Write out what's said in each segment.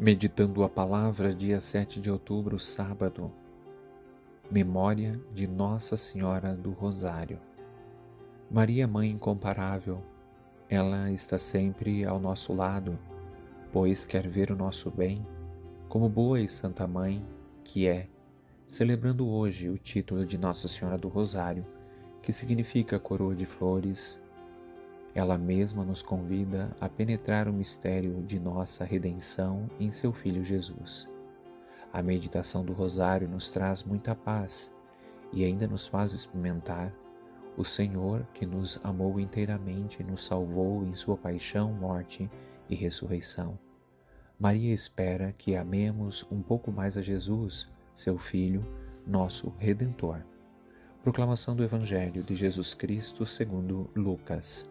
Meditando a palavra, dia 7 de outubro, sábado. Memória de Nossa Senhora do Rosário. Maria, Mãe incomparável, ela está sempre ao nosso lado, pois quer ver o nosso bem, como boa e santa mãe que é, celebrando hoje o título de Nossa Senhora do Rosário, que significa coroa de flores. Ela mesma nos convida a penetrar o mistério de nossa redenção em seu Filho Jesus. A meditação do Rosário nos traz muita paz e ainda nos faz experimentar o Senhor que nos amou inteiramente e nos salvou em sua paixão, morte e ressurreição. Maria espera que amemos um pouco mais a Jesus, seu Filho, nosso Redentor. Proclamação do Evangelho de Jesus Cristo segundo Lucas.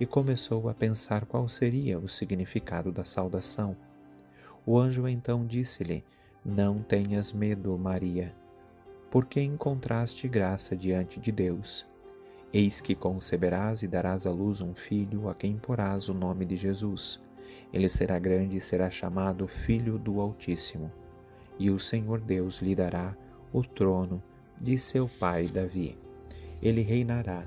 e começou a pensar qual seria o significado da saudação. O anjo então disse-lhe: Não tenhas medo, Maria, porque encontraste graça diante de Deus. Eis que conceberás e darás à luz um filho, a quem porás o nome de Jesus. Ele será grande e será chamado Filho do Altíssimo. E o Senhor Deus lhe dará o trono de seu pai Davi. Ele reinará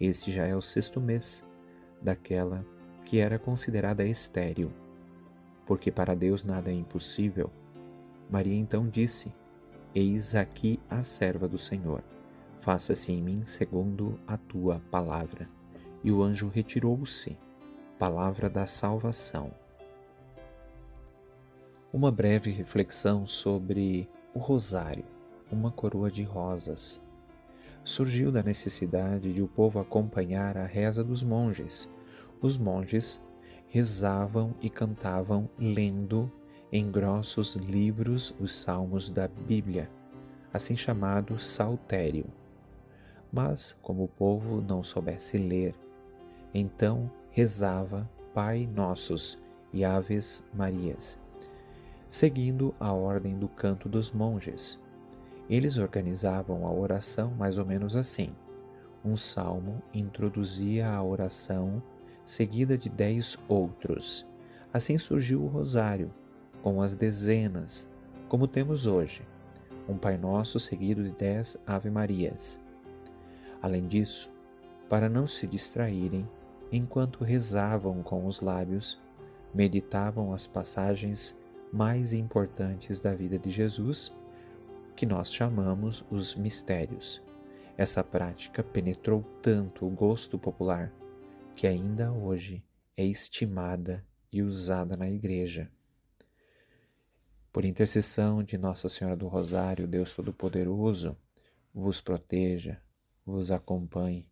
Este já é o sexto mês daquela que era considerada estéril, porque para Deus nada é impossível. Maria então disse: Eis aqui a serva do Senhor faça-se em mim segundo a tua palavra. E o anjo retirou-se. Palavra da salvação. Uma breve reflexão sobre o rosário, uma coroa de rosas. Surgiu da necessidade de o povo acompanhar a reza dos monges. Os monges rezavam e cantavam lendo em grossos livros os salmos da Bíblia, assim chamado saltério. Mas, como o povo não soubesse ler, então rezava Pai Nossos e Aves Marias, seguindo a ordem do canto dos monges. Eles organizavam a oração mais ou menos assim: um salmo introduzia a oração, seguida de dez outros. Assim surgiu o rosário, com as dezenas, como temos hoje, um Pai Nosso seguido de dez Ave Marias. Além disso, para não se distraírem, enquanto rezavam com os lábios, meditavam as passagens mais importantes da vida de Jesus, que nós chamamos os mistérios. Essa prática penetrou tanto o gosto popular que ainda hoje é estimada e usada na Igreja. Por intercessão de Nossa Senhora do Rosário, Deus Todo-Poderoso, vos proteja, vos acompanhe,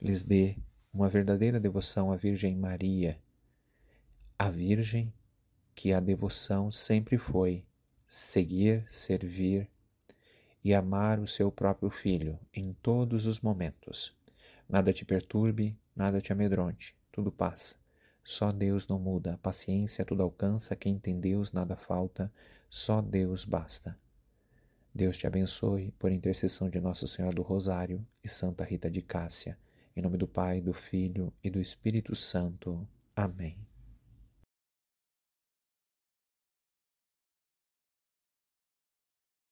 lhes dê uma verdadeira devoção à Virgem Maria, a Virgem que a devoção sempre foi seguir, servir e amar o seu próprio filho em todos os momentos. Nada te perturbe, nada te amedronte, tudo passa. Só Deus não muda, a paciência tudo alcança, quem tem Deus nada falta, só Deus basta. Deus te abençoe por intercessão de Nossa Senhora do Rosário e Santa Rita de Cássia. Em nome do Pai, do Filho e do Espírito Santo. Amém.